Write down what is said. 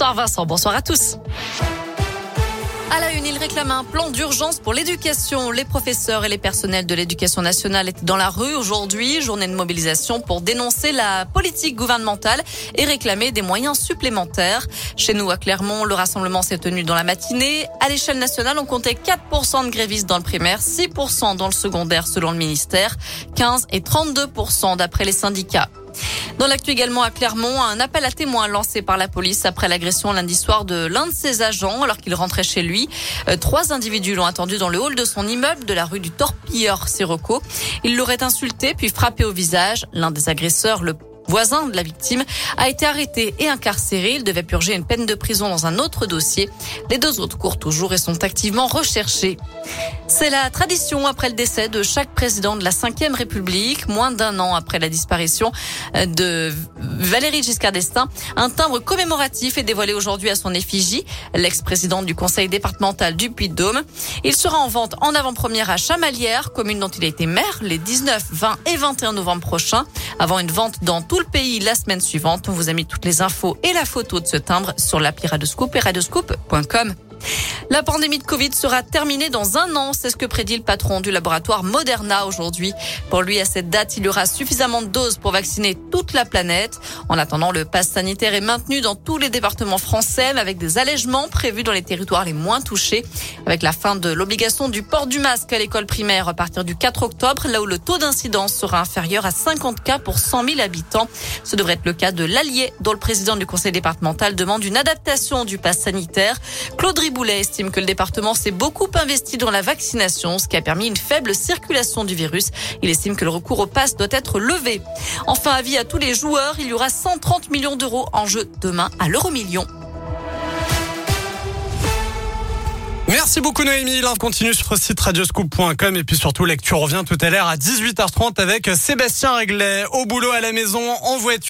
Bonsoir Vincent, bonsoir à tous. À la une, il réclame un plan d'urgence pour l'éducation. Les professeurs et les personnels de l'éducation nationale étaient dans la rue aujourd'hui, journée de mobilisation pour dénoncer la politique gouvernementale et réclamer des moyens supplémentaires. Chez nous, à Clermont, le rassemblement s'est tenu dans la matinée. À l'échelle nationale, on comptait 4% de grévistes dans le primaire, 6% dans le secondaire selon le ministère, 15 et 32% d'après les syndicats. Dans l'actu également à Clermont, un appel à témoins lancé par la police après l'agression lundi soir de l'un de ses agents alors qu'il rentrait chez lui. Euh, trois individus l'ont attendu dans le hall de son immeuble de la rue du Torpilleur Sirocco. Il l'aurait insulté puis frappé au visage. L'un des agresseurs, le voisin de la victime, a été arrêté et incarcéré. Il devait purger une peine de prison dans un autre dossier. Les deux autres courent toujours et sont activement recherchés. C'est la tradition après le décès de chaque président de la Ve République, moins d'un an après la disparition de Valérie Giscard d'Estaing. Un timbre commémoratif est dévoilé aujourd'hui à son effigie, l'ex-président du conseil départemental du Puy-de-Dôme. Il sera en vente en avant-première à Chamalières, commune dont il a été maire, les 19, 20 et 21 novembre prochains, avant une vente dans tout le pays la semaine suivante. On vous a mis toutes les infos et la photo de ce timbre sur l'appli Radescoop et radescoop.com. La pandémie de Covid sera terminée dans un an, c'est ce que prédit le patron du laboratoire Moderna aujourd'hui. Pour lui, à cette date, il y aura suffisamment de doses pour vacciner toute la planète. En attendant, le pass sanitaire est maintenu dans tous les départements français, mais avec des allègements prévus dans les territoires les moins touchés. Avec la fin de l'obligation du port du masque à l'école primaire à partir du 4 octobre, là où le taux d'incidence sera inférieur à 50 cas pour 100 000 habitants. Ce devrait être le cas de l'Allier, dont le président du conseil départemental demande une adaptation du pass sanitaire. Claude Riboulet que le département s'est beaucoup investi dans la vaccination, ce qui a permis une faible circulation du virus. Il estime que le recours au pass doit être levé. Enfin, avis à tous les joueurs, il y aura 130 millions d'euros en jeu demain à l'euro million. Merci beaucoup Noémie. On continue sur le site radioscoop.com et puis surtout lecture revient tout à l'heure à 18h30 avec Sébastien Réglet au boulot à la maison en voiture.